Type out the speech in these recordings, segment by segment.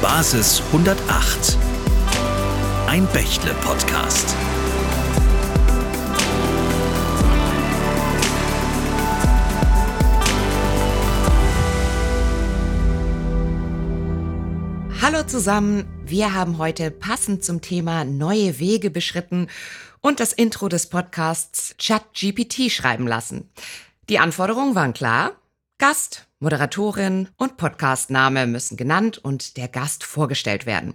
Basis 108. Ein Bächle-Podcast. Hallo zusammen, wir haben heute passend zum Thema neue Wege beschritten und das Intro des Podcasts ChatGPT schreiben lassen. Die Anforderungen waren klar. Gast, Moderatorin und Podcastname müssen genannt und der Gast vorgestellt werden.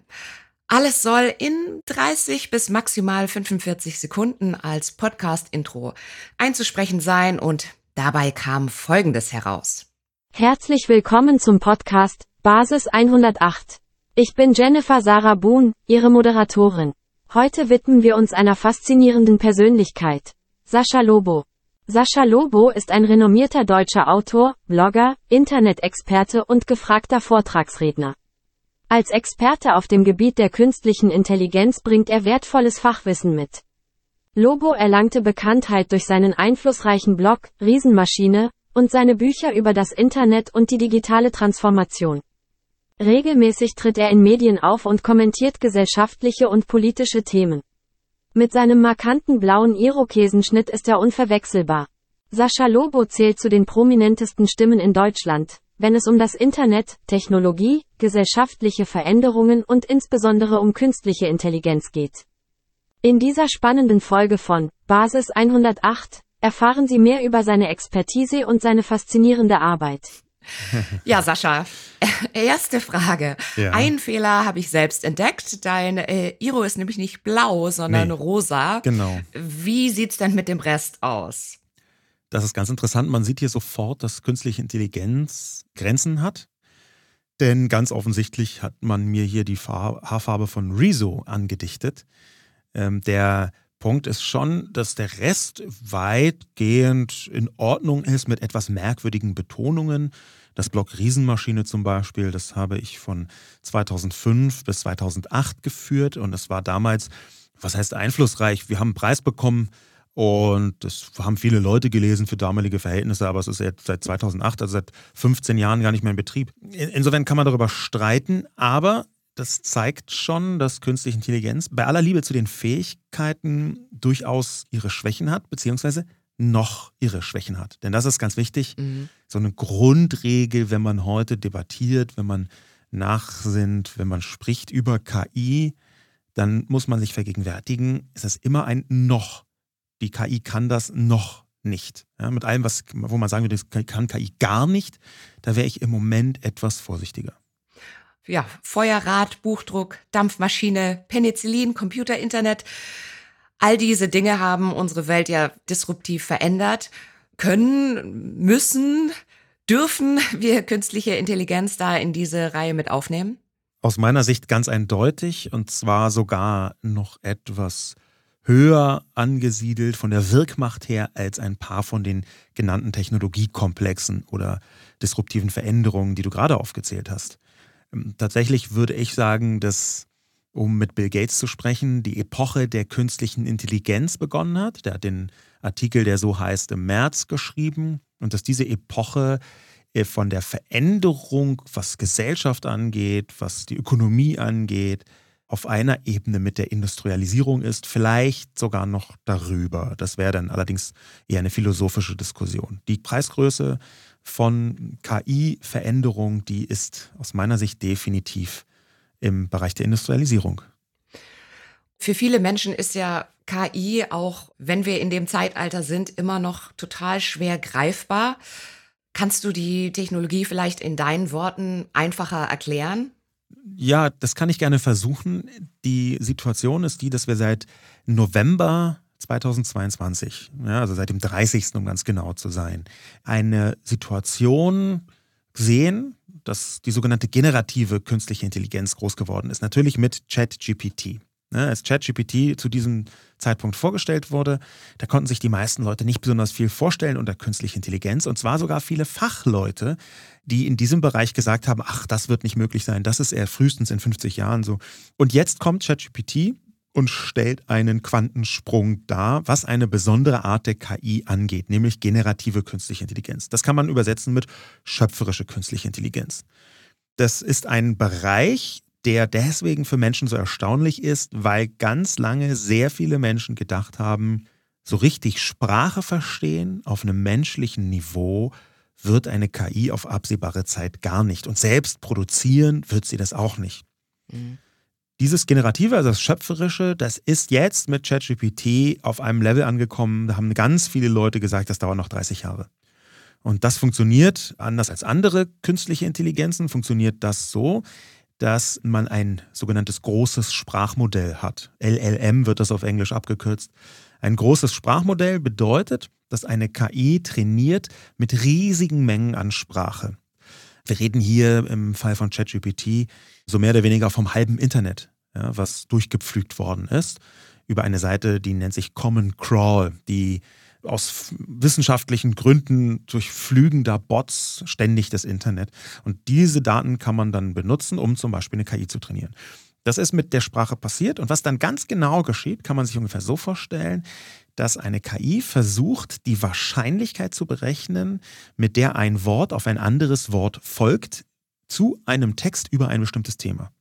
Alles soll in 30 bis maximal 45 Sekunden als Podcast-Intro einzusprechen sein und dabei kam Folgendes heraus. Herzlich willkommen zum Podcast Basis 108. Ich bin Jennifer Sarah Boone, Ihre Moderatorin. Heute widmen wir uns einer faszinierenden Persönlichkeit. Sascha Lobo. Sascha Lobo ist ein renommierter deutscher Autor, Blogger, Internet-Experte und gefragter Vortragsredner. Als Experte auf dem Gebiet der künstlichen Intelligenz bringt er wertvolles Fachwissen mit. Lobo erlangte Bekanntheit durch seinen einflussreichen Blog, Riesenmaschine, und seine Bücher über das Internet und die digitale Transformation. Regelmäßig tritt er in Medien auf und kommentiert gesellschaftliche und politische Themen. Mit seinem markanten blauen Irokesenschnitt ist er unverwechselbar. Sascha Lobo zählt zu den prominentesten Stimmen in Deutschland, wenn es um das Internet, Technologie, gesellschaftliche Veränderungen und insbesondere um künstliche Intelligenz geht. In dieser spannenden Folge von Basis 108 erfahren Sie mehr über seine Expertise und seine faszinierende Arbeit. Ja, Sascha, erste Frage. Ja. Ein Fehler habe ich selbst entdeckt. Dein äh, Iro ist nämlich nicht blau, sondern nee, rosa. Genau. Wie sieht's denn mit dem Rest aus? Das ist ganz interessant. Man sieht hier sofort, dass künstliche Intelligenz Grenzen hat. Denn ganz offensichtlich hat man mir hier die Haarfarbe von Rezo angedichtet. Ähm, der Punkt ist schon, dass der Rest weitgehend in Ordnung ist mit etwas merkwürdigen Betonungen. Das Blog Riesenmaschine zum Beispiel, das habe ich von 2005 bis 2008 geführt und es war damals, was heißt einflussreich? Wir haben einen Preis bekommen und das haben viele Leute gelesen für damalige Verhältnisse, aber es ist jetzt seit 2008, also seit 15 Jahren gar nicht mehr in Betrieb. Insofern kann man darüber streiten, aber das zeigt schon, dass künstliche Intelligenz bei aller Liebe zu den Fähigkeiten durchaus ihre Schwächen hat, beziehungsweise noch ihre Schwächen hat. Denn das ist ganz wichtig. Mhm. So eine Grundregel, wenn man heute debattiert, wenn man nachsinnt, wenn man spricht über KI, dann muss man sich vergegenwärtigen, ist das immer ein noch. Die KI kann das noch nicht. Ja, mit allem, was, wo man sagen würde, das kann KI gar nicht, da wäre ich im Moment etwas vorsichtiger ja, Feuerrad, Buchdruck, Dampfmaschine, Penicillin, Computer, Internet. All diese Dinge haben unsere Welt ja disruptiv verändert. Können, müssen, dürfen wir künstliche Intelligenz da in diese Reihe mit aufnehmen? Aus meiner Sicht ganz eindeutig und zwar sogar noch etwas höher angesiedelt von der Wirkmacht her als ein paar von den genannten Technologiekomplexen oder disruptiven Veränderungen, die du gerade aufgezählt hast. Ähm, tatsächlich würde ich sagen, dass, um mit Bill Gates zu sprechen, die Epoche der künstlichen Intelligenz begonnen hat. Der hat den Artikel, der so heißt, im März geschrieben und dass diese Epoche äh, von der Veränderung, was Gesellschaft angeht, was die Ökonomie angeht, auf einer Ebene mit der Industrialisierung ist, vielleicht sogar noch darüber. Das wäre dann allerdings eher eine philosophische Diskussion. Die Preisgröße von KI-Veränderung, die ist aus meiner Sicht definitiv im Bereich der Industrialisierung. Für viele Menschen ist ja KI auch, wenn wir in dem Zeitalter sind, immer noch total schwer greifbar. Kannst du die Technologie vielleicht in deinen Worten einfacher erklären? Ja, das kann ich gerne versuchen. Die Situation ist die, dass wir seit November 2022, ja, also seit dem 30. um ganz genau zu sein, eine Situation sehen, dass die sogenannte generative künstliche Intelligenz groß geworden ist. Natürlich mit ChatGPT. Ne, als ChatGPT zu diesem Zeitpunkt vorgestellt wurde, da konnten sich die meisten Leute nicht besonders viel vorstellen unter künstlicher Intelligenz und zwar sogar viele Fachleute, die in diesem Bereich gesagt haben, ach, das wird nicht möglich sein, das ist eher frühestens in 50 Jahren so. Und jetzt kommt ChatGPT und stellt einen Quantensprung dar, was eine besondere Art der KI angeht, nämlich generative künstliche Intelligenz. Das kann man übersetzen mit schöpferische künstliche Intelligenz. Das ist ein Bereich, der deswegen für Menschen so erstaunlich ist, weil ganz lange sehr viele Menschen gedacht haben, so richtig Sprache verstehen auf einem menschlichen Niveau wird eine KI auf absehbare Zeit gar nicht. Und selbst produzieren wird sie das auch nicht. Mhm. Dieses Generative, also das Schöpferische, das ist jetzt mit ChatGPT auf einem Level angekommen. Da haben ganz viele Leute gesagt, das dauert noch 30 Jahre. Und das funktioniert anders als andere künstliche Intelligenzen, funktioniert das so, dass man ein sogenanntes großes Sprachmodell hat. LLM wird das auf Englisch abgekürzt. Ein großes Sprachmodell bedeutet, dass eine KI trainiert mit riesigen Mengen an Sprache. Wir reden hier im Fall von ChatGPT so mehr oder weniger vom halben Internet, ja, was durchgepflügt worden ist über eine Seite, die nennt sich Common Crawl, die aus wissenschaftlichen Gründen durchflügender Bots ständig das Internet. Und diese Daten kann man dann benutzen, um zum Beispiel eine KI zu trainieren. Das ist mit der Sprache passiert. Und was dann ganz genau geschieht, kann man sich ungefähr so vorstellen, dass eine KI versucht, die Wahrscheinlichkeit zu berechnen, mit der ein Wort auf ein anderes Wort folgt, zu einem Text über ein bestimmtes Thema.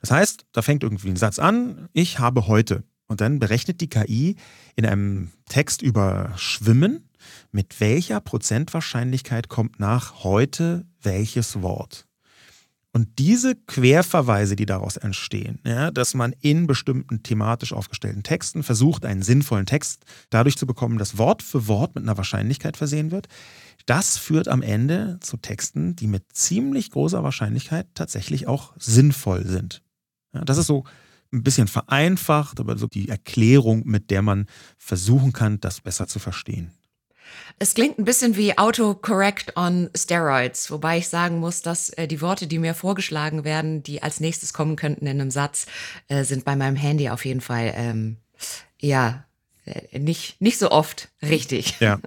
Das heißt, da fängt irgendwie ein Satz an, ich habe heute. Und dann berechnet die KI in einem Text über Schwimmen, mit welcher Prozentwahrscheinlichkeit kommt nach heute welches Wort. Und diese Querverweise, die daraus entstehen, ja, dass man in bestimmten thematisch aufgestellten Texten versucht, einen sinnvollen Text dadurch zu bekommen, dass Wort für Wort mit einer Wahrscheinlichkeit versehen wird, das führt am Ende zu Texten, die mit ziemlich großer Wahrscheinlichkeit tatsächlich auch sinnvoll sind. Ja, das ist so ein bisschen vereinfacht, aber so die Erklärung, mit der man versuchen kann, das besser zu verstehen. Es klingt ein bisschen wie Autocorrect on Steroids, wobei ich sagen muss, dass äh, die Worte, die mir vorgeschlagen werden, die als nächstes kommen könnten in einem Satz, äh, sind bei meinem Handy auf jeden Fall ähm, ja äh, nicht, nicht so oft richtig. Ja.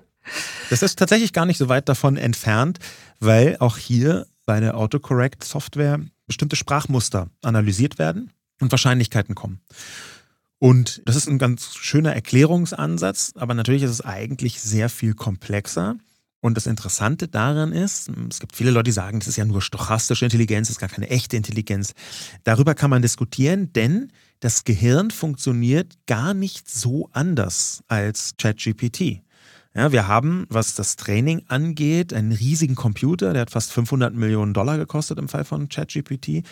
Das ist tatsächlich gar nicht so weit davon entfernt, weil auch hier bei der Autocorrect-Software bestimmte Sprachmuster analysiert werden und Wahrscheinlichkeiten kommen. Und das ist ein ganz schöner Erklärungsansatz, aber natürlich ist es eigentlich sehr viel komplexer. Und das Interessante daran ist, es gibt viele Leute, die sagen, das ist ja nur stochastische Intelligenz, das ist gar keine echte Intelligenz. Darüber kann man diskutieren, denn das Gehirn funktioniert gar nicht so anders als ChatGPT. Ja, wir haben, was das Training angeht, einen riesigen Computer, der hat fast 500 Millionen Dollar gekostet im Fall von ChatGPT.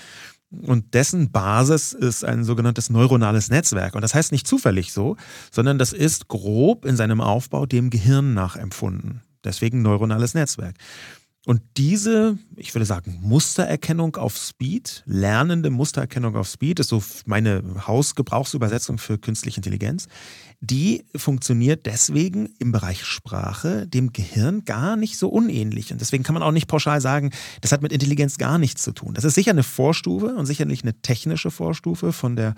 Und dessen Basis ist ein sogenanntes neuronales Netzwerk. Und das heißt nicht zufällig so, sondern das ist grob in seinem Aufbau dem Gehirn nachempfunden. Deswegen neuronales Netzwerk. Und diese, ich würde sagen, Mustererkennung auf Speed, lernende Mustererkennung auf Speed, ist so meine Hausgebrauchsübersetzung für künstliche Intelligenz, die funktioniert deswegen im Bereich Sprache dem Gehirn gar nicht so unähnlich. Und deswegen kann man auch nicht pauschal sagen, das hat mit Intelligenz gar nichts zu tun. Das ist sicher eine Vorstufe und sicherlich eine technische Vorstufe von der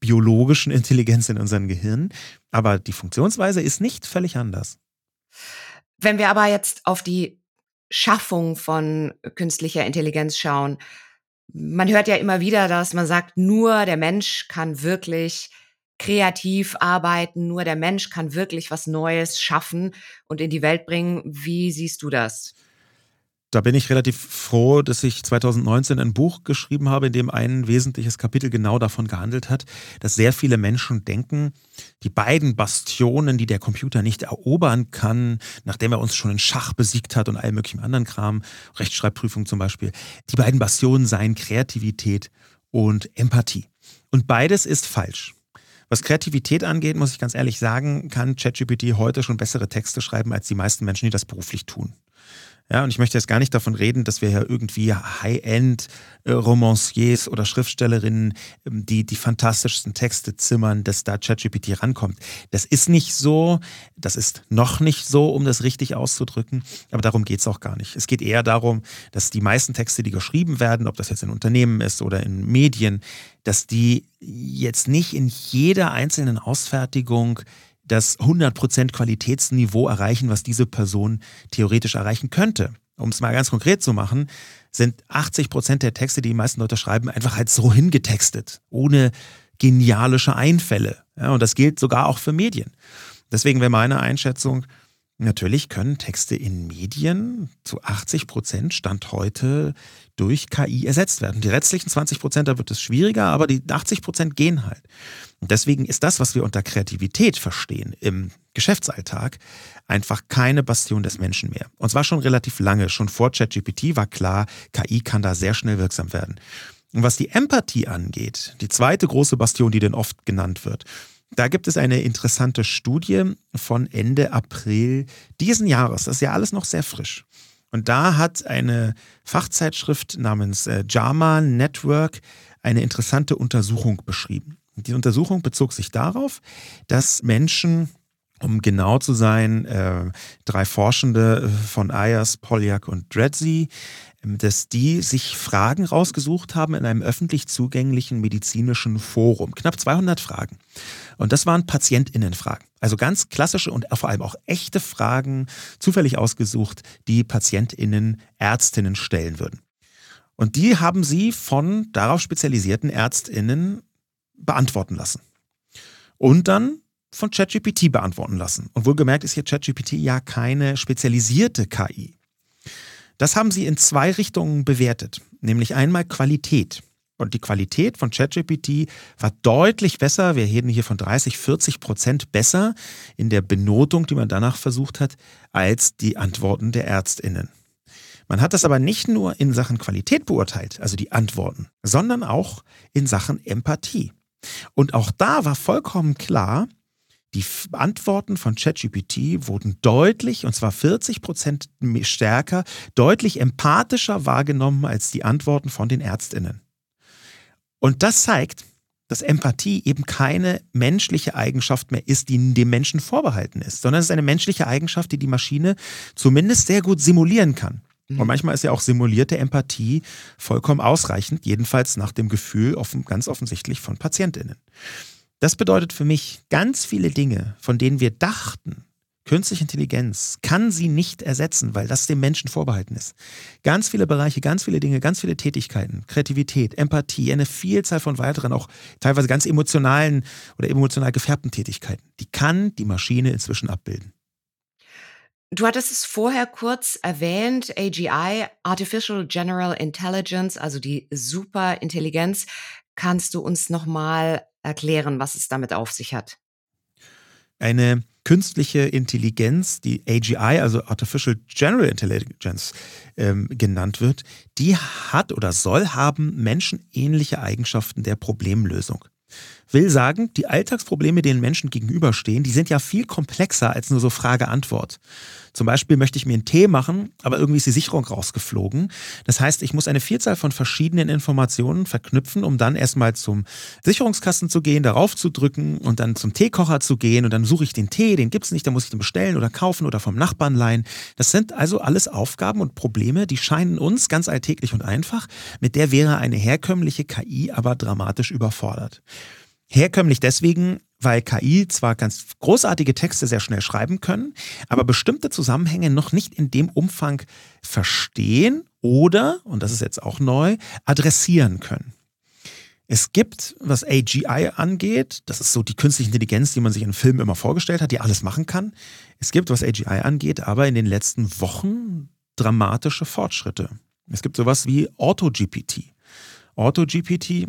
biologischen Intelligenz in unserem Gehirn. Aber die Funktionsweise ist nicht völlig anders. Wenn wir aber jetzt auf die Schaffung von künstlicher Intelligenz schauen. Man hört ja immer wieder, dass man sagt, nur der Mensch kann wirklich kreativ arbeiten, nur der Mensch kann wirklich was Neues schaffen und in die Welt bringen. Wie siehst du das? Da bin ich relativ froh, dass ich 2019 ein Buch geschrieben habe, in dem ein wesentliches Kapitel genau davon gehandelt hat, dass sehr viele Menschen denken, die beiden Bastionen, die der Computer nicht erobern kann, nachdem er uns schon in Schach besiegt hat und all möglichen anderen Kram, Rechtschreibprüfung zum Beispiel, die beiden Bastionen seien Kreativität und Empathie. Und beides ist falsch. Was Kreativität angeht, muss ich ganz ehrlich sagen, kann ChatGPT heute schon bessere Texte schreiben als die meisten Menschen, die das beruflich tun. Ja, und ich möchte jetzt gar nicht davon reden, dass wir ja irgendwie High-End-Romanciers oder Schriftstellerinnen, ähm, die die fantastischsten Texte zimmern, dass da ChatGPT rankommt. Das ist nicht so, das ist noch nicht so, um das richtig auszudrücken, aber darum geht es auch gar nicht. Es geht eher darum, dass die meisten Texte, die geschrieben werden, ob das jetzt in Unternehmen ist oder in Medien, dass die jetzt nicht in jeder einzelnen Ausfertigung das 100% Qualitätsniveau erreichen, was diese Person theoretisch erreichen könnte. Um es mal ganz konkret zu machen, sind 80% der Texte, die die meisten Leute schreiben, einfach halt so hingetextet, ohne genialische Einfälle. Ja, und das gilt sogar auch für Medien. Deswegen wäre meine Einschätzung, Natürlich können Texte in Medien zu 80 Prozent Stand heute durch KI ersetzt werden. Die restlichen 20 Prozent, da wird es schwieriger, aber die 80 Prozent gehen halt. Und deswegen ist das, was wir unter Kreativität verstehen im Geschäftsalltag, einfach keine Bastion des Menschen mehr. Und zwar schon relativ lange. Schon vor ChatGPT war klar, KI kann da sehr schnell wirksam werden. Und was die Empathie angeht, die zweite große Bastion, die denn oft genannt wird, da gibt es eine interessante Studie von Ende April diesen Jahres. Das ist ja alles noch sehr frisch. Und da hat eine Fachzeitschrift namens äh, JAMA Network eine interessante Untersuchung beschrieben. Die Untersuchung bezog sich darauf, dass Menschen, um genau zu sein, äh, drei Forschende von Ayers, Polyak und Dredzy, ähm, dass die sich Fragen rausgesucht haben in einem öffentlich zugänglichen medizinischen Forum. Knapp 200 Fragen. Und das waren Patientinnenfragen. Also ganz klassische und vor allem auch echte Fragen, zufällig ausgesucht, die Patientinnen, Ärztinnen stellen würden. Und die haben sie von darauf spezialisierten Ärztinnen beantworten lassen. Und dann von ChatGPT beantworten lassen. Und wohlgemerkt ist hier ChatGPT ja keine spezialisierte KI. Das haben sie in zwei Richtungen bewertet, nämlich einmal Qualität. Und die Qualität von ChatGPT war deutlich besser. Wir reden hier von 30, 40 Prozent besser in der Benotung, die man danach versucht hat, als die Antworten der Ärztinnen. Man hat das aber nicht nur in Sachen Qualität beurteilt, also die Antworten, sondern auch in Sachen Empathie. Und auch da war vollkommen klar, die Antworten von ChatGPT wurden deutlich, und zwar 40 Prozent stärker, deutlich empathischer wahrgenommen als die Antworten von den Ärztinnen. Und das zeigt, dass Empathie eben keine menschliche Eigenschaft mehr ist, die dem Menschen vorbehalten ist, sondern es ist eine menschliche Eigenschaft, die die Maschine zumindest sehr gut simulieren kann. Und mhm. manchmal ist ja auch simulierte Empathie vollkommen ausreichend, jedenfalls nach dem Gefühl offen, ganz offensichtlich von Patientinnen. Das bedeutet für mich, ganz viele Dinge, von denen wir dachten, künstliche Intelligenz kann sie nicht ersetzen, weil das dem Menschen vorbehalten ist. Ganz viele Bereiche, ganz viele Dinge, ganz viele Tätigkeiten, Kreativität, Empathie, eine Vielzahl von weiteren, auch teilweise ganz emotionalen oder emotional gefärbten Tätigkeiten, die kann die Maschine inzwischen abbilden. Du hattest es vorher kurz erwähnt, AGI, Artificial General Intelligence, also die Superintelligenz. Kannst du uns nochmal erklären, was es damit auf sich hat? Eine künstliche Intelligenz, die AGI, also Artificial General Intelligence ähm, genannt wird, die hat oder soll haben menschenähnliche Eigenschaften der Problemlösung will sagen, die Alltagsprobleme, denen Menschen gegenüberstehen, die sind ja viel komplexer als nur so Frage-Antwort. Zum Beispiel möchte ich mir einen Tee machen, aber irgendwie ist die Sicherung rausgeflogen. Das heißt, ich muss eine Vielzahl von verschiedenen Informationen verknüpfen, um dann erstmal zum Sicherungskasten zu gehen, darauf zu drücken und dann zum Teekocher zu gehen und dann suche ich den Tee, den gibt's nicht, dann muss ich den bestellen oder kaufen oder vom Nachbarn leihen. Das sind also alles Aufgaben und Probleme, die scheinen uns ganz alltäglich und einfach. Mit der wäre eine herkömmliche KI aber dramatisch überfordert. Herkömmlich deswegen, weil KI zwar ganz großartige Texte sehr schnell schreiben können, aber bestimmte Zusammenhänge noch nicht in dem Umfang verstehen oder, und das ist jetzt auch neu, adressieren können. Es gibt, was AGI angeht, das ist so die künstliche Intelligenz, die man sich in Filmen immer vorgestellt hat, die alles machen kann. Es gibt, was AGI angeht, aber in den letzten Wochen dramatische Fortschritte. Es gibt sowas wie AutoGPT. AutoGPT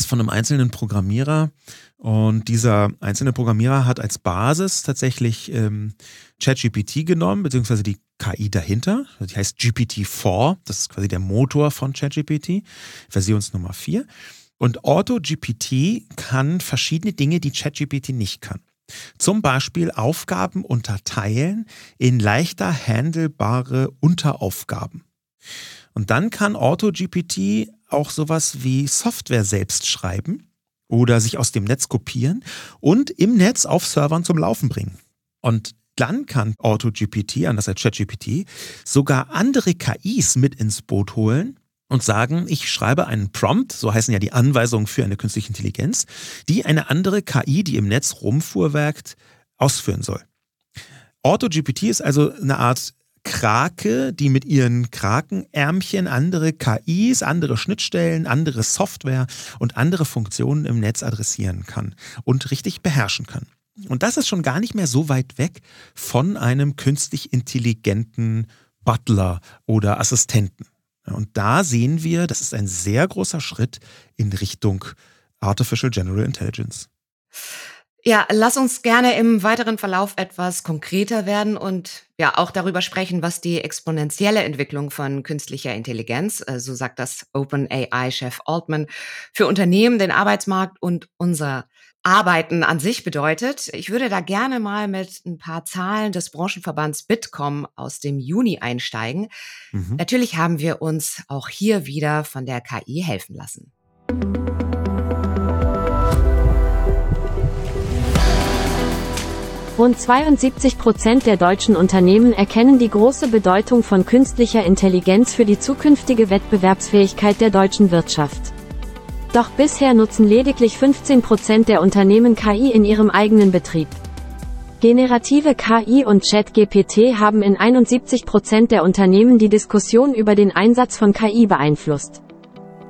ist von einem einzelnen Programmierer und dieser einzelne Programmierer hat als Basis tatsächlich ähm, ChatGPT genommen, beziehungsweise die KI dahinter. Die heißt GPT-4, das ist quasi der Motor von ChatGPT, Versionsnummer 4. Und AutoGPT kann verschiedene Dinge, die ChatGPT nicht kann. Zum Beispiel Aufgaben unterteilen in leichter handelbare Unteraufgaben. Und dann kann AutoGPT auch sowas wie Software selbst schreiben oder sich aus dem Netz kopieren und im Netz auf Servern zum Laufen bringen. Und dann kann AutoGPT, anders als ChatGPT, sogar andere KIs mit ins Boot holen und sagen, ich schreibe einen Prompt, so heißen ja die Anweisungen für eine künstliche Intelligenz, die eine andere KI, die im Netz rumfuhrwerkt, ausführen soll. AutoGPT ist also eine Art Krake, die mit ihren Krakenärmchen andere KIs, andere Schnittstellen, andere Software und andere Funktionen im Netz adressieren kann und richtig beherrschen kann. Und das ist schon gar nicht mehr so weit weg von einem künstlich intelligenten Butler oder Assistenten. Und da sehen wir, das ist ein sehr großer Schritt in Richtung Artificial General Intelligence. Ja, lass uns gerne im weiteren Verlauf etwas konkreter werden und ja auch darüber sprechen, was die exponentielle Entwicklung von künstlicher Intelligenz, äh, so sagt das OpenAI-Chef Altman, für Unternehmen, den Arbeitsmarkt und unser Arbeiten an sich bedeutet. Ich würde da gerne mal mit ein paar Zahlen des Branchenverbands Bitkom aus dem Juni einsteigen. Mhm. Natürlich haben wir uns auch hier wieder von der KI helfen lassen. Rund 72 Prozent der deutschen Unternehmen erkennen die große Bedeutung von künstlicher Intelligenz für die zukünftige Wettbewerbsfähigkeit der deutschen Wirtschaft. Doch bisher nutzen lediglich 15 Prozent der Unternehmen KI in ihrem eigenen Betrieb. Generative KI und ChatGPT haben in 71 Prozent der Unternehmen die Diskussion über den Einsatz von KI beeinflusst.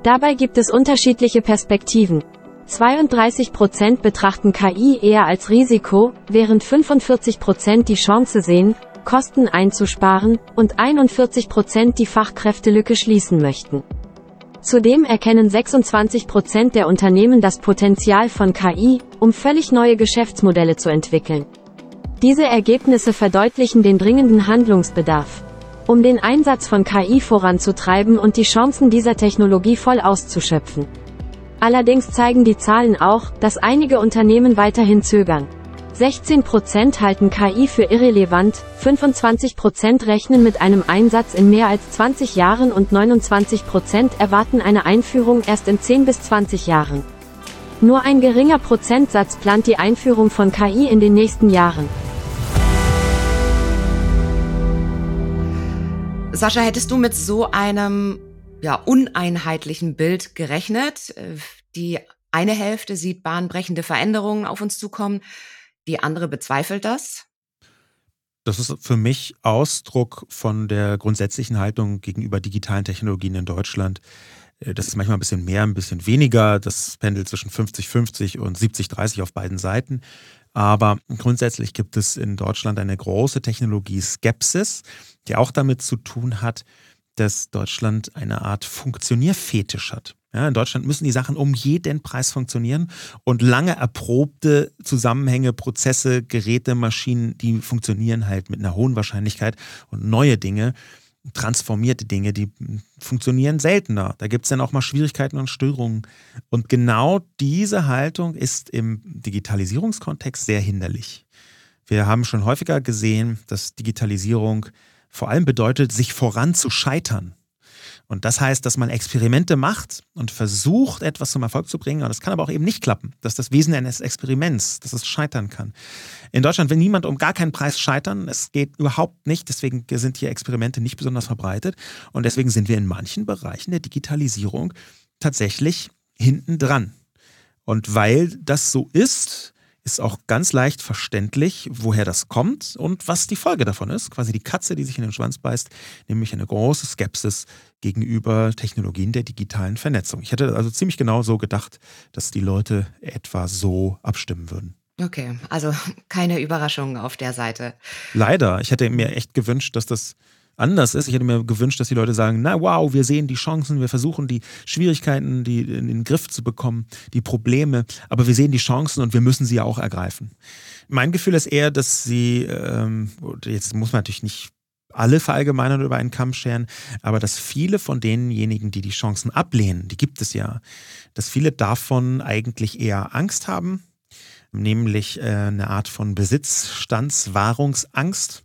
Dabei gibt es unterschiedliche Perspektiven. 32 Prozent betrachten KI eher als Risiko, während 45 Prozent die Chance sehen, Kosten einzusparen, und 41 Prozent die Fachkräftelücke schließen möchten. Zudem erkennen 26 Prozent der Unternehmen das Potenzial von KI, um völlig neue Geschäftsmodelle zu entwickeln. Diese Ergebnisse verdeutlichen den dringenden Handlungsbedarf. Um den Einsatz von KI voranzutreiben und die Chancen dieser Technologie voll auszuschöpfen. Allerdings zeigen die Zahlen auch, dass einige Unternehmen weiterhin zögern. 16% halten KI für irrelevant, 25% rechnen mit einem Einsatz in mehr als 20 Jahren und 29% erwarten eine Einführung erst in 10 bis 20 Jahren. Nur ein geringer Prozentsatz plant die Einführung von KI in den nächsten Jahren. Sascha, hättest du mit so einem ja, uneinheitlichen Bild gerechnet? Die eine Hälfte sieht bahnbrechende Veränderungen auf uns zukommen, die andere bezweifelt das? Das ist für mich Ausdruck von der grundsätzlichen Haltung gegenüber digitalen Technologien in Deutschland. Äh, das ist manchmal ein bisschen mehr, ein bisschen weniger. Das pendelt zwischen 50-50 und 70-30 auf beiden Seiten. Aber grundsätzlich gibt es in Deutschland eine große Technologie-Skepsis, die auch damit zu tun hat, dass Deutschland eine Art Funktionierfetisch hat. Ja, in Deutschland müssen die Sachen um jeden Preis funktionieren und lange erprobte Zusammenhänge, Prozesse, Geräte, Maschinen, die funktionieren halt mit einer hohen Wahrscheinlichkeit und neue Dinge, transformierte Dinge, die funktionieren seltener. Da gibt es dann auch mal Schwierigkeiten und Störungen. Und genau diese Haltung ist im Digitalisierungskontext sehr hinderlich. Wir haben schon häufiger gesehen, dass Digitalisierung vor allem bedeutet, sich voran zu scheitern. Und das heißt, dass man Experimente macht und versucht, etwas zum Erfolg zu bringen. Und das kann aber auch eben nicht klappen. Das ist das Wesen eines Experiments, dass es scheitern kann. In Deutschland will niemand um gar keinen Preis scheitern. Es geht überhaupt nicht. Deswegen sind hier Experimente nicht besonders verbreitet. Und deswegen sind wir in manchen Bereichen der Digitalisierung tatsächlich hinten dran. Und weil das so ist, ist auch ganz leicht verständlich, woher das kommt und was die Folge davon ist. Quasi die Katze, die sich in den Schwanz beißt, nämlich eine große Skepsis gegenüber Technologien der digitalen Vernetzung. Ich hätte also ziemlich genau so gedacht, dass die Leute etwa so abstimmen würden. Okay, also keine Überraschung auf der Seite. Leider. Ich hätte mir echt gewünscht, dass das anders ist. Ich hätte mir gewünscht, dass die Leute sagen, na wow, wir sehen die Chancen, wir versuchen die Schwierigkeiten die in den Griff zu bekommen, die Probleme, aber wir sehen die Chancen und wir müssen sie auch ergreifen. Mein Gefühl ist eher, dass sie, ähm, jetzt muss man natürlich nicht alle verallgemeinern über einen Kamm scheren, aber dass viele von denjenigen, die die Chancen ablehnen, die gibt es ja, dass viele davon eigentlich eher Angst haben, nämlich äh, eine Art von Besitzstandswahrungsangst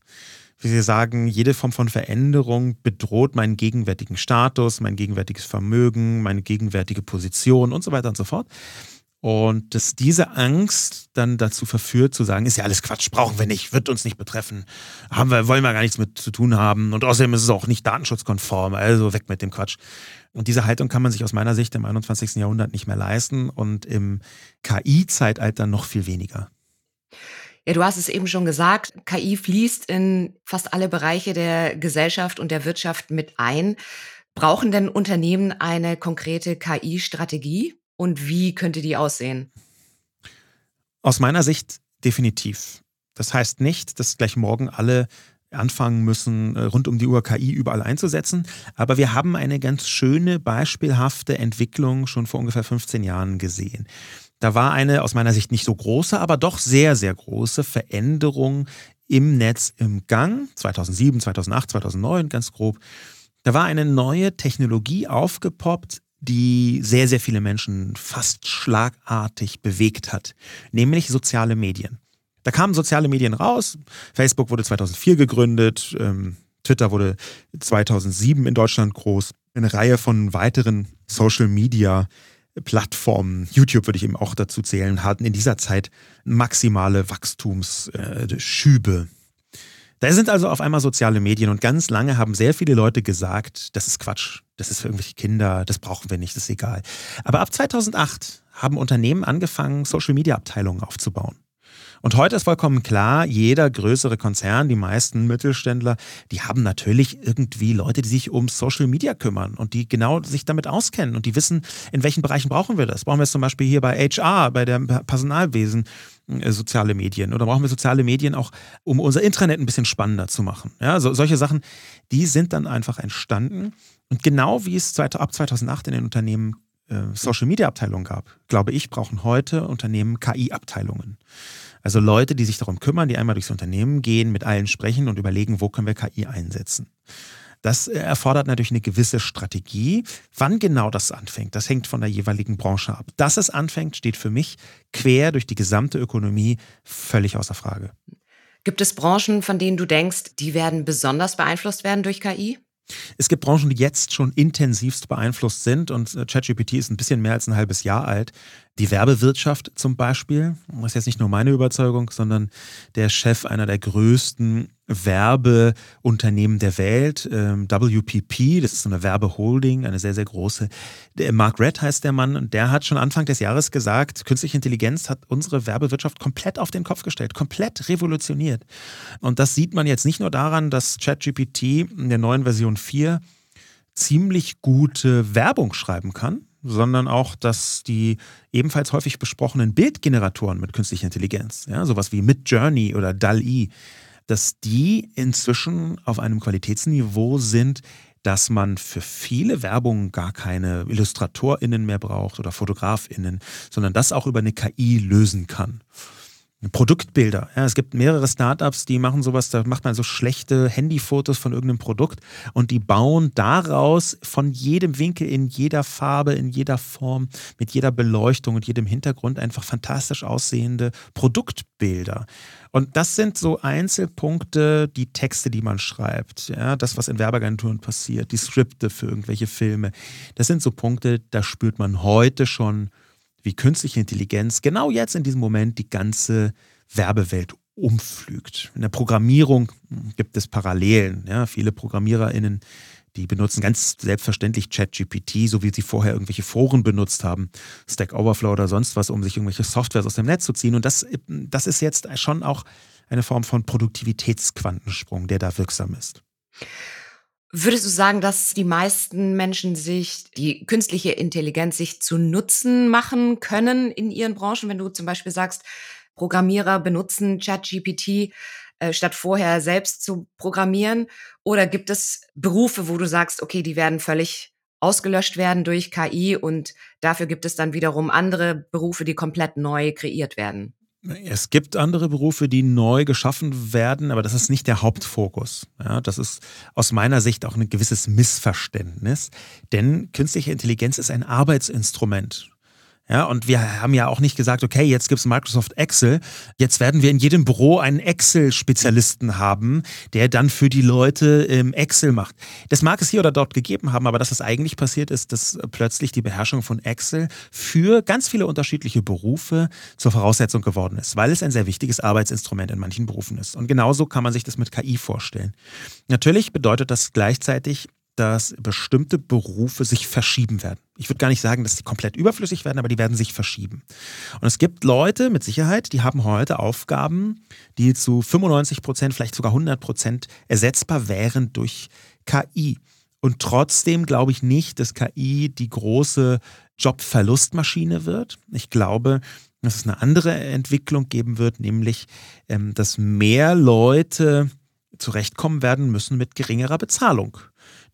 wie Sie sagen, jede Form von Veränderung bedroht meinen gegenwärtigen Status, mein gegenwärtiges Vermögen, meine gegenwärtige Position und so weiter und so fort. Und dass diese Angst dann dazu verführt, zu sagen, ist ja alles Quatsch, brauchen wir nicht, wird uns nicht betreffen, haben wir, wollen wir gar nichts mit zu tun haben und außerdem ist es auch nicht datenschutzkonform, also weg mit dem Quatsch. Und diese Haltung kann man sich aus meiner Sicht im 21. Jahrhundert nicht mehr leisten und im KI-Zeitalter noch viel weniger. Ja, du hast es eben schon gesagt, KI fließt in fast alle Bereiche der Gesellschaft und der Wirtschaft mit ein. Brauchen denn Unternehmen eine konkrete KI-Strategie und wie könnte die aussehen? Aus meiner Sicht definitiv. Das heißt nicht, dass gleich morgen alle anfangen müssen, äh, rund um die Uhr KI überall einzusetzen. Aber wir haben eine ganz schöne, beispielhafte Entwicklung schon vor ungefähr 15 Jahren gesehen. Da war eine aus meiner Sicht nicht so große, aber doch sehr, sehr große Veränderung im Netz im Gang. 2007, 2008, 2009 ganz grob. Da war eine neue Technologie aufgepoppt, die sehr, sehr viele Menschen fast schlagartig bewegt hat, nämlich soziale Medien. Da kamen soziale Medien raus. Facebook wurde 2004 gegründet, ähm, Twitter wurde 2007 in Deutschland groß. Eine Reihe von weiteren Social Media Plattformen, YouTube würde ich eben auch dazu zählen, hatten in dieser Zeit maximale Wachstumsschübe. Da sind also auf einmal soziale Medien und ganz lange haben sehr viele Leute gesagt, das ist Quatsch, das ist für irgendwelche Kinder, das brauchen wir nicht, das ist egal. Aber ab 2008 haben Unternehmen angefangen, Social-Media-Abteilungen aufzubauen. Und heute ist vollkommen klar, jeder größere Konzern, die meisten Mittelständler, die haben natürlich irgendwie Leute, die sich um Social Media kümmern und die genau sich damit auskennen und die wissen, in welchen Bereichen brauchen wir das. Brauchen wir es zum Beispiel hier bei HR, bei dem Personalwesen, äh, soziale Medien oder brauchen wir soziale Medien auch, um unser Intranet ein bisschen spannender zu machen. Ja, so, solche Sachen, die sind dann einfach entstanden. Und genau wie es ab 2008 in den Unternehmen äh, Social Media Abteilungen gab, glaube ich, brauchen heute Unternehmen KI Abteilungen. Also Leute, die sich darum kümmern, die einmal durchs Unternehmen gehen, mit allen sprechen und überlegen, wo können wir KI einsetzen. Das äh, erfordert natürlich eine gewisse Strategie. Wann genau das anfängt, das hängt von der jeweiligen Branche ab. Dass es anfängt, steht für mich quer durch die gesamte Ökonomie völlig außer Frage. Gibt es Branchen, von denen du denkst, die werden besonders beeinflusst werden durch KI? Es gibt Branchen, die jetzt schon intensivst beeinflusst sind und äh, ChatGPT ist ein bisschen mehr als ein halbes Jahr alt. Die Werbewirtschaft zum Beispiel, das ist jetzt nicht nur meine Überzeugung, sondern der Chef einer der größten Werbeunternehmen der Welt, ähm, WPP, das ist so eine Werbeholding, eine sehr, sehr große. Mark Red heißt der Mann und der hat schon Anfang des Jahres gesagt, künstliche Intelligenz hat unsere Werbewirtschaft komplett auf den Kopf gestellt, komplett revolutioniert. Und das sieht man jetzt nicht nur daran, dass ChatGPT in der neuen Version 4 ziemlich gute Werbung schreiben kann, sondern auch, dass die ebenfalls häufig besprochenen Bildgeneratoren mit künstlicher Intelligenz, ja, sowas wie Midjourney oder DAL-E, dass die inzwischen auf einem Qualitätsniveau sind, dass man für viele Werbungen gar keine IllustratorInnen mehr braucht oder FotografInnen, sondern das auch über eine KI lösen kann. Produktbilder. Ja, es gibt mehrere Startups, die machen sowas, da macht man so schlechte Handyfotos von irgendeinem Produkt und die bauen daraus von jedem Winkel, in jeder Farbe, in jeder Form, mit jeder Beleuchtung und jedem Hintergrund einfach fantastisch aussehende Produktbilder. Und das sind so Einzelpunkte, die Texte, die man schreibt, ja, das, was in Werbeagenturen passiert, die Skripte für irgendwelche Filme. Das sind so Punkte, da spürt man heute schon, wie künstliche Intelligenz genau jetzt in diesem Moment die ganze Werbewelt umflügt. In der Programmierung gibt es Parallelen. Ja, viele ProgrammiererInnen, die benutzen ganz selbstverständlich ChatGPT, so wie sie vorher irgendwelche Foren benutzt haben, Stack Overflow oder sonst was, um sich irgendwelche Softwares aus dem Netz zu ziehen. Und das, das ist jetzt schon auch eine Form von Produktivitätsquantensprung, der da wirksam ist. Würdest du sagen, dass die meisten Menschen sich die künstliche Intelligenz sich zu Nutzen machen können in ihren Branchen? Wenn du zum Beispiel sagst, Programmierer benutzen ChatGPT, äh, statt vorher selbst zu programmieren? Oder gibt es Berufe, wo du sagst, okay, die werden völlig ausgelöscht werden durch KI und dafür gibt es dann wiederum andere Berufe, die komplett neu kreiert werden? Es gibt andere Berufe, die neu geschaffen werden, aber das ist nicht der Hauptfokus. Ja, das ist aus meiner Sicht auch ein gewisses Missverständnis, denn künstliche Intelligenz ist ein Arbeitsinstrument. Ja, und wir haben ja auch nicht gesagt, okay, jetzt gibt's Microsoft Excel. Jetzt werden wir in jedem Büro einen Excel-Spezialisten haben, der dann für die Leute ähm, Excel macht. Das mag es hier oder dort gegeben haben, aber dass es eigentlich passiert ist, dass plötzlich die Beherrschung von Excel für ganz viele unterschiedliche Berufe zur Voraussetzung geworden ist, weil es ein sehr wichtiges Arbeitsinstrument in manchen Berufen ist. Und genauso kann man sich das mit KI vorstellen. Natürlich bedeutet das gleichzeitig, dass bestimmte Berufe sich verschieben werden. Ich würde gar nicht sagen, dass sie komplett überflüssig werden, aber die werden sich verschieben. Und es gibt Leute mit Sicherheit, die haben heute Aufgaben, die zu 95 Prozent, vielleicht sogar 100 Prozent ersetzbar wären durch KI. Und trotzdem glaube ich nicht, dass KI die große Jobverlustmaschine wird. Ich glaube, dass es eine andere Entwicklung geben wird, nämlich, ähm, dass mehr Leute zurechtkommen werden müssen mit geringerer Bezahlung.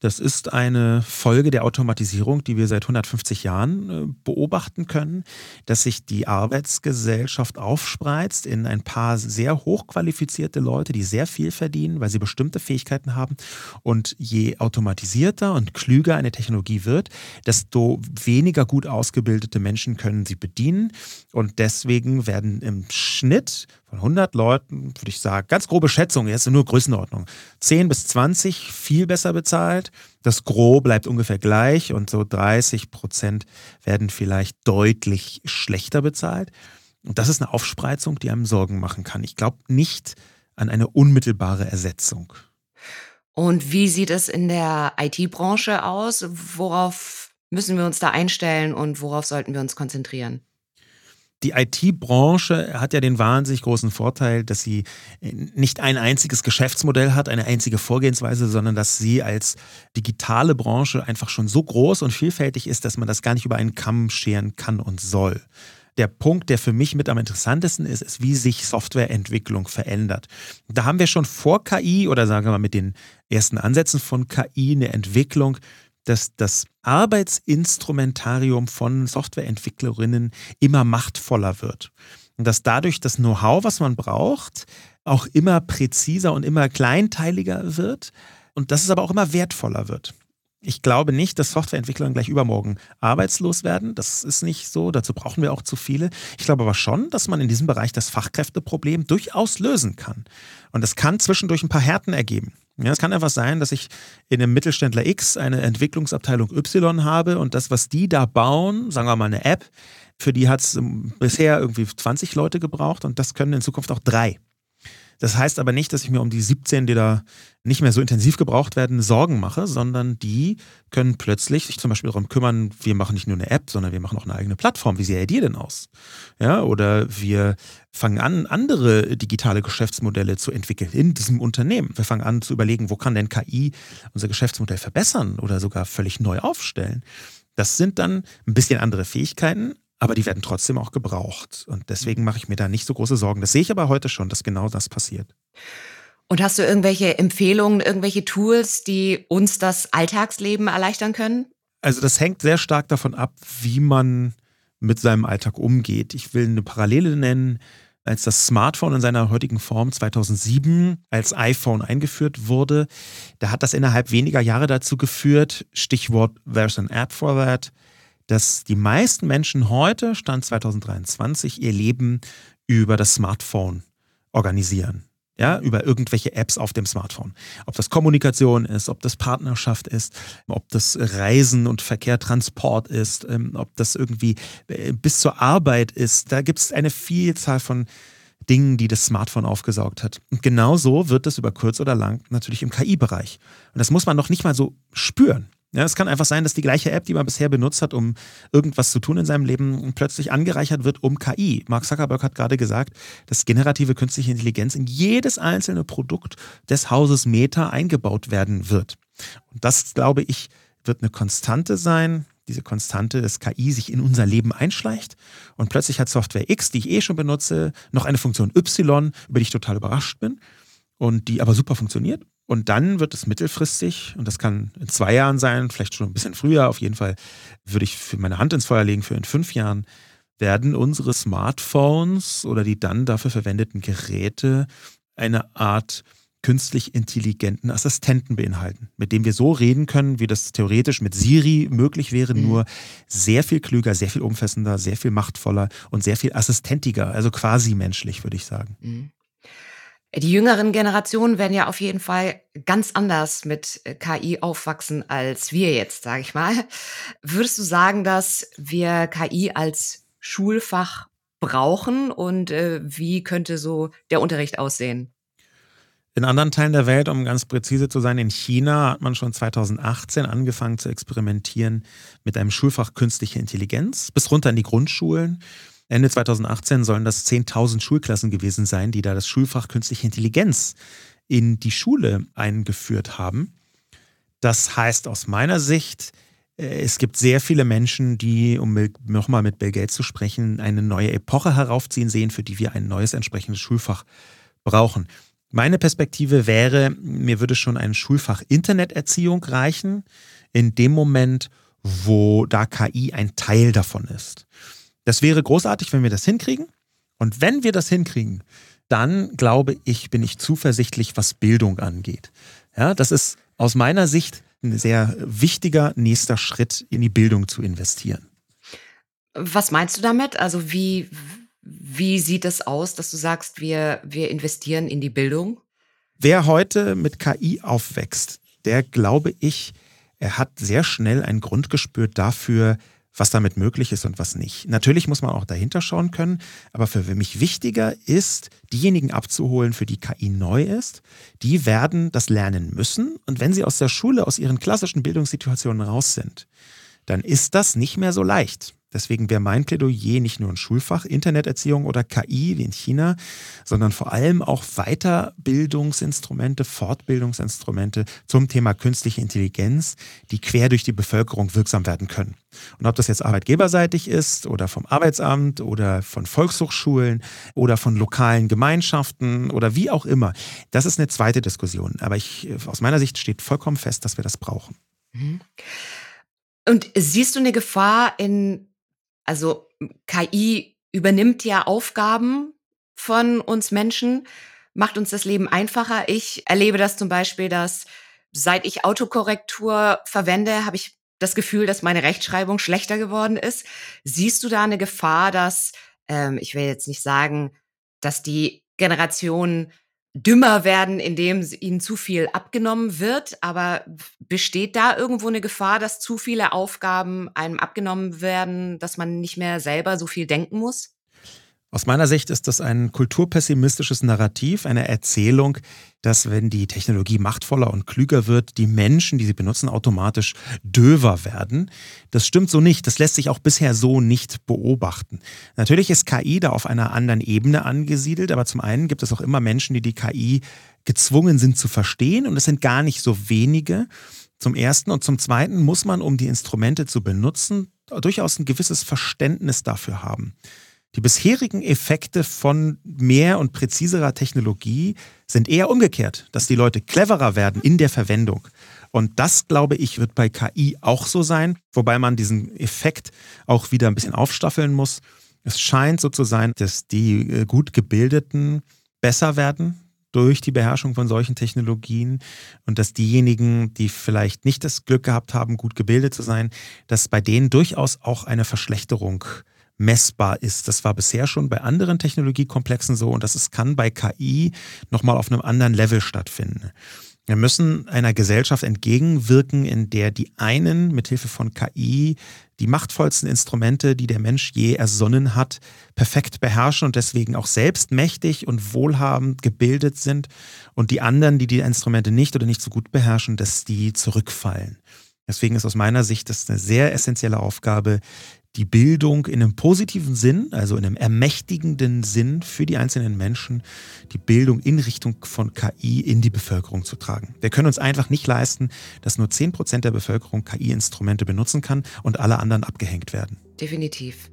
Das ist eine Folge der Automatisierung, die wir seit 150 Jahren äh, beobachten können, dass sich die Arbeitsgesellschaft aufspreizt in ein paar sehr hochqualifizierte Leute, die sehr viel verdienen, weil sie bestimmte Fähigkeiten haben. Und je automatisierter und klüger eine Technologie wird, desto weniger gut ausgebildete Menschen können sie bedienen. Und deswegen werden im Schnitt von 100 Leuten, würde ich sagen, ganz grobe Schätzung, jetzt nur Größenordnung, 10 bis 20 viel besser bezahlt. Das Gros bleibt ungefähr gleich und so 30 Prozent werden vielleicht deutlich schlechter bezahlt. Und das ist eine Aufspreizung, die einem Sorgen machen kann. Ich glaube nicht an eine unmittelbare Ersetzung. Und wie sieht es in der IT-Branche aus? Worauf müssen wir uns da einstellen und worauf sollten wir uns konzentrieren? Die IT-Branche hat ja den wahnsinnig großen Vorteil, dass sie nicht ein einziges Geschäftsmodell hat, eine einzige Vorgehensweise, sondern dass sie als digitale Branche einfach schon so groß und vielfältig ist, dass man das gar nicht über einen Kamm scheren kann und soll. Der Punkt, der für mich mit am interessantesten ist, ist, wie sich Softwareentwicklung verändert. Da haben wir schon vor KI oder sagen wir mal mit den ersten Ansätzen von KI eine Entwicklung, dass das Arbeitsinstrumentarium von Softwareentwicklerinnen immer machtvoller wird. Und dass dadurch das Know-how, was man braucht, auch immer präziser und immer kleinteiliger wird und dass es aber auch immer wertvoller wird. Ich glaube nicht, dass Softwareentwickler gleich übermorgen arbeitslos werden. Das ist nicht so. Dazu brauchen wir auch zu viele. Ich glaube aber schon, dass man in diesem Bereich das Fachkräfteproblem durchaus lösen kann. Und das kann zwischendurch ein paar Härten ergeben. Ja, es kann einfach sein, dass ich in einem Mittelständler X eine Entwicklungsabteilung Y habe und das, was die da bauen, sagen wir mal eine App, für die hat es bisher irgendwie 20 Leute gebraucht und das können in Zukunft auch drei. Das heißt aber nicht, dass ich mir um die 17, die da nicht mehr so intensiv gebraucht werden, Sorgen mache, sondern die können plötzlich sich zum Beispiel darum kümmern, wir machen nicht nur eine App, sondern wir machen auch eine eigene Plattform. Wie sähe die denn aus? Ja, oder wir fangen an, andere digitale Geschäftsmodelle zu entwickeln in diesem Unternehmen. Wir fangen an zu überlegen, wo kann denn KI unser Geschäftsmodell verbessern oder sogar völlig neu aufstellen. Das sind dann ein bisschen andere Fähigkeiten, aber die werden trotzdem auch gebraucht. Und deswegen mache ich mir da nicht so große Sorgen. Das sehe ich aber heute schon, dass genau das passiert. Und hast du irgendwelche Empfehlungen, irgendwelche Tools, die uns das Alltagsleben erleichtern können? Also das hängt sehr stark davon ab, wie man mit seinem Alltag umgeht. Ich will eine Parallele nennen. Als das Smartphone in seiner heutigen Form 2007 als iPhone eingeführt wurde, da hat das innerhalb weniger Jahre dazu geführt, Stichwort There's an App for that, dass die meisten Menschen heute, Stand 2023, ihr Leben über das Smartphone organisieren. Ja, über irgendwelche Apps auf dem Smartphone. Ob das Kommunikation ist, ob das Partnerschaft ist, ob das Reisen und Verkehr, Transport ist, ähm, ob das irgendwie äh, bis zur Arbeit ist. Da gibt es eine Vielzahl von Dingen, die das Smartphone aufgesaugt hat. Und genau so wird es über kurz oder lang natürlich im KI-Bereich. Und das muss man noch nicht mal so spüren. Ja, es kann einfach sein, dass die gleiche App, die man bisher benutzt hat, um irgendwas zu tun in seinem Leben, plötzlich angereichert wird um KI. Mark Zuckerberg hat gerade gesagt, dass generative künstliche Intelligenz in jedes einzelne Produkt des Hauses Meta eingebaut werden wird. Und das, glaube ich, wird eine Konstante sein. Diese Konstante, dass KI sich in unser Leben einschleicht und plötzlich hat Software X, die ich eh schon benutze, noch eine Funktion Y, über die ich total überrascht bin und die aber super funktioniert. Und dann wird es mittelfristig, und das kann in zwei Jahren sein, vielleicht schon ein bisschen früher, auf jeden Fall würde ich für meine Hand ins Feuer legen, für in fünf Jahren, werden unsere Smartphones oder die dann dafür verwendeten Geräte eine Art künstlich intelligenten Assistenten beinhalten, mit dem wir so reden können, wie das theoretisch mit Siri möglich wäre, mhm. nur sehr viel klüger, sehr viel umfassender, sehr viel machtvoller und sehr viel assistentiger, also quasi menschlich, würde ich sagen. Mhm. Die jüngeren Generationen werden ja auf jeden Fall ganz anders mit äh, KI aufwachsen als wir jetzt, sage ich mal. Würdest du sagen, dass wir KI als Schulfach brauchen und äh, wie könnte so der Unterricht aussehen? In anderen Teilen der Welt, um ganz präzise zu sein, in China hat man schon 2018 angefangen zu experimentieren mit einem Schulfach künstliche Intelligenz bis runter in die Grundschulen. Ende 2018 sollen das 10.000 Schulklassen gewesen sein, die da das Schulfach künstliche Intelligenz in die Schule eingeführt haben. Das heißt aus meiner Sicht, äh, es gibt sehr viele Menschen, die, um nochmal mit Bill Gates zu sprechen, eine neue Epoche heraufziehen sehen, für die wir ein neues entsprechendes Schulfach brauchen. Meine Perspektive wäre, mir würde schon ein Schulfach Interneterziehung reichen, in dem Moment, wo da KI ein Teil davon ist. Das wäre großartig, wenn wir das hinkriegen. Und wenn wir das hinkriegen, dann glaube ich, bin ich zuversichtlich, was Bildung angeht. Ja, das ist aus meiner Sicht ein sehr wichtiger nächster Schritt, in die Bildung zu investieren. Was meinst du damit? Also wie, wie sieht es aus, dass du sagst, wir, wir investieren in die Bildung? Wer heute mit KI aufwächst, der glaube ich, er hat sehr schnell ein Grundgespür dafür, was damit möglich ist und was nicht. Natürlich muss man auch dahinter schauen können, aber für mich wichtiger ist, diejenigen abzuholen, für die KI neu ist. Die werden das lernen müssen und wenn sie aus der Schule, aus ihren klassischen Bildungssituationen raus sind, dann ist das nicht mehr so leicht. Deswegen wäre mein Plädoyer nicht nur ein Schulfach, Interneterziehung oder KI wie in China, sondern vor allem auch Weiterbildungsinstrumente, Fortbildungsinstrumente zum Thema künstliche Intelligenz, die quer durch die Bevölkerung wirksam werden können. Und ob das jetzt arbeitgeberseitig ist oder vom Arbeitsamt oder von Volkshochschulen oder von lokalen Gemeinschaften oder wie auch immer, das ist eine zweite Diskussion. Aber ich, aus meiner Sicht steht vollkommen fest, dass wir das brauchen. Mhm. Und siehst du eine Gefahr in also KI übernimmt ja Aufgaben von uns Menschen, macht uns das Leben einfacher. Ich erlebe das zum Beispiel, dass seit ich Autokorrektur verwende, habe ich das Gefühl, dass meine Rechtschreibung schlechter geworden ist. Siehst du da eine Gefahr, dass, ähm, ich will jetzt nicht sagen, dass die Generation dümmer werden, indem ihnen zu viel abgenommen wird. Aber besteht da irgendwo eine Gefahr, dass zu viele Aufgaben einem abgenommen werden, dass man nicht mehr selber so viel denken muss? Aus meiner Sicht ist das ein kulturpessimistisches Narrativ, eine Erzählung, dass wenn die Technologie machtvoller und klüger wird, die Menschen, die sie benutzen, automatisch döver werden. Das stimmt so nicht. Das lässt sich auch bisher so nicht beobachten. Natürlich ist KI da auf einer anderen Ebene angesiedelt, aber zum einen gibt es auch immer Menschen, die die KI gezwungen sind zu verstehen und es sind gar nicht so wenige. Zum ersten und zum zweiten muss man, um die Instrumente zu benutzen, durchaus ein gewisses Verständnis dafür haben. Die bisherigen Effekte von mehr und präziserer Technologie sind eher umgekehrt, dass die Leute cleverer werden in der Verwendung. Und das, glaube ich, wird bei KI auch so sein, wobei man diesen Effekt auch wieder ein bisschen aufstaffeln muss. Es scheint so zu sein, dass die äh, gut gebildeten besser werden durch die Beherrschung von solchen Technologien und dass diejenigen, die vielleicht nicht das Glück gehabt haben, gut gebildet zu sein, dass bei denen durchaus auch eine Verschlechterung äh, messbar ist. Das war bisher schon bei anderen Technologiekomplexen so und das ist, kann bei KI nochmal auf einem anderen Level stattfinden. Wir müssen einer Gesellschaft entgegenwirken, in der die einen mithilfe von KI die machtvollsten Instrumente, die der Mensch je ersonnen hat, perfekt beherrschen und deswegen auch selbst mächtig und wohlhabend gebildet sind und die anderen, die die Instrumente nicht oder nicht so gut beherrschen, dass die zurückfallen. Deswegen ist aus meiner Sicht das eine sehr essentielle Aufgabe, die Bildung in einem positiven Sinn, also in einem ermächtigenden Sinn für die einzelnen Menschen, die Bildung in Richtung von KI in die Bevölkerung zu tragen. Wir können uns einfach nicht leisten, dass nur 10% der Bevölkerung KI-Instrumente benutzen kann und alle anderen abgehängt werden. Definitiv.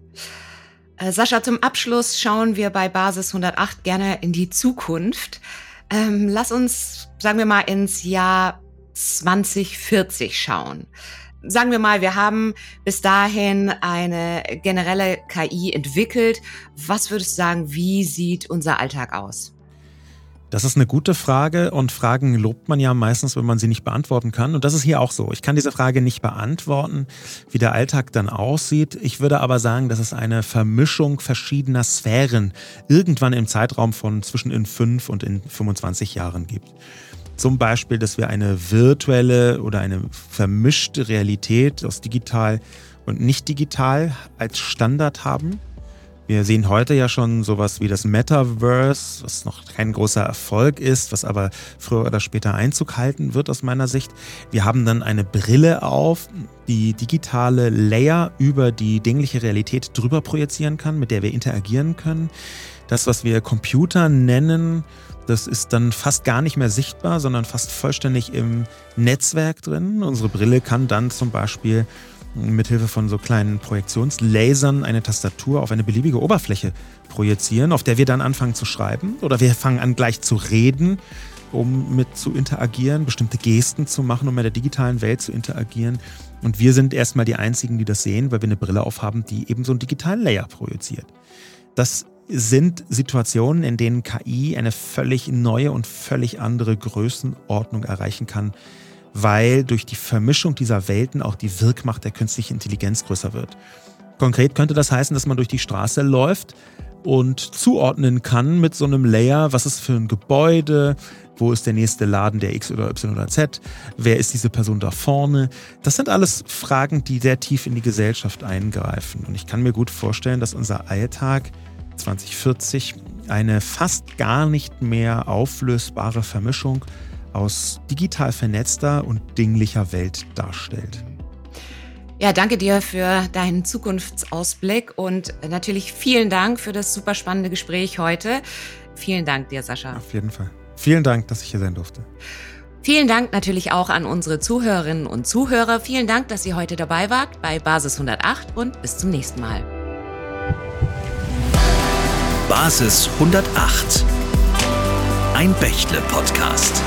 Äh, Sascha, zum Abschluss schauen wir bei Basis 108 gerne in die Zukunft. Ähm, lass uns, sagen wir mal, ins Jahr 2040 schauen sagen wir mal, wir haben bis dahin eine generelle KI entwickelt. Was würdest du sagen, wie sieht unser Alltag aus? Das ist eine gute Frage und Fragen lobt man ja meistens, wenn man sie nicht beantworten kann. Und das ist hier auch so. Ich kann diese Frage nicht beantworten, wie der Alltag dann aussieht. Ich würde aber sagen, dass es eine Vermischung verschiedener Sphären irgendwann im Zeitraum von zwischen in fünf und in 25 Jahren gibt. Zum Beispiel, dass wir eine virtuelle oder eine vermischte Realität aus digital und nicht digital als Standard haben. Wir sehen heute ja schon sowas wie das Metaverse, was noch kein großer Erfolg ist, was aber früher oder später Einzug halten wird aus meiner Sicht. Wir haben dann eine Brille auf, die digitale Layer über die dingliche Realität drüber projizieren kann, mit der wir interagieren können. Das, was wir Computer nennen, das ist dann fast gar nicht mehr sichtbar, sondern fast vollständig im Netzwerk drin. Unsere Brille kann dann zum Beispiel mithilfe von so kleinen Projektionslasern eine Tastatur auf eine beliebige Oberfläche projizieren, auf der wir dann anfangen zu schreiben oder wir fangen an gleich zu reden, um mit zu interagieren, bestimmte Gesten zu machen, um mit der digitalen Welt zu interagieren. Und wir sind erstmal die Einzigen, die das sehen, weil wir eine Brille aufhaben, die eben so einen digitalen Layer projiziert. Das sind Situationen, in denen KI eine völlig neue und völlig andere Größenordnung erreichen kann, weil durch die Vermischung dieser Welten auch die Wirkmacht der künstlichen Intelligenz größer wird. Konkret könnte das heißen, dass man durch die Straße läuft und zuordnen kann mit so einem Layer, was ist für ein Gebäude, wo ist der nächste Laden der X oder Y oder Z, wer ist diese Person da vorne. Das sind alles Fragen, die sehr tief in die Gesellschaft eingreifen. Und ich kann mir gut vorstellen, dass unser Alltag 2040 eine fast gar nicht mehr auflösbare Vermischung aus digital vernetzter und dinglicher Welt darstellt. Ja, danke dir für deinen Zukunftsausblick und natürlich vielen Dank für das super spannende Gespräch heute. Vielen Dank dir, Sascha. Auf jeden Fall. Vielen Dank, dass ich hier sein durfte. Vielen Dank natürlich auch an unsere Zuhörerinnen und Zuhörer. Vielen Dank, dass ihr heute dabei wart bei Basis 108 und bis zum nächsten Mal. Basis 108. Ein Bächle-Podcast.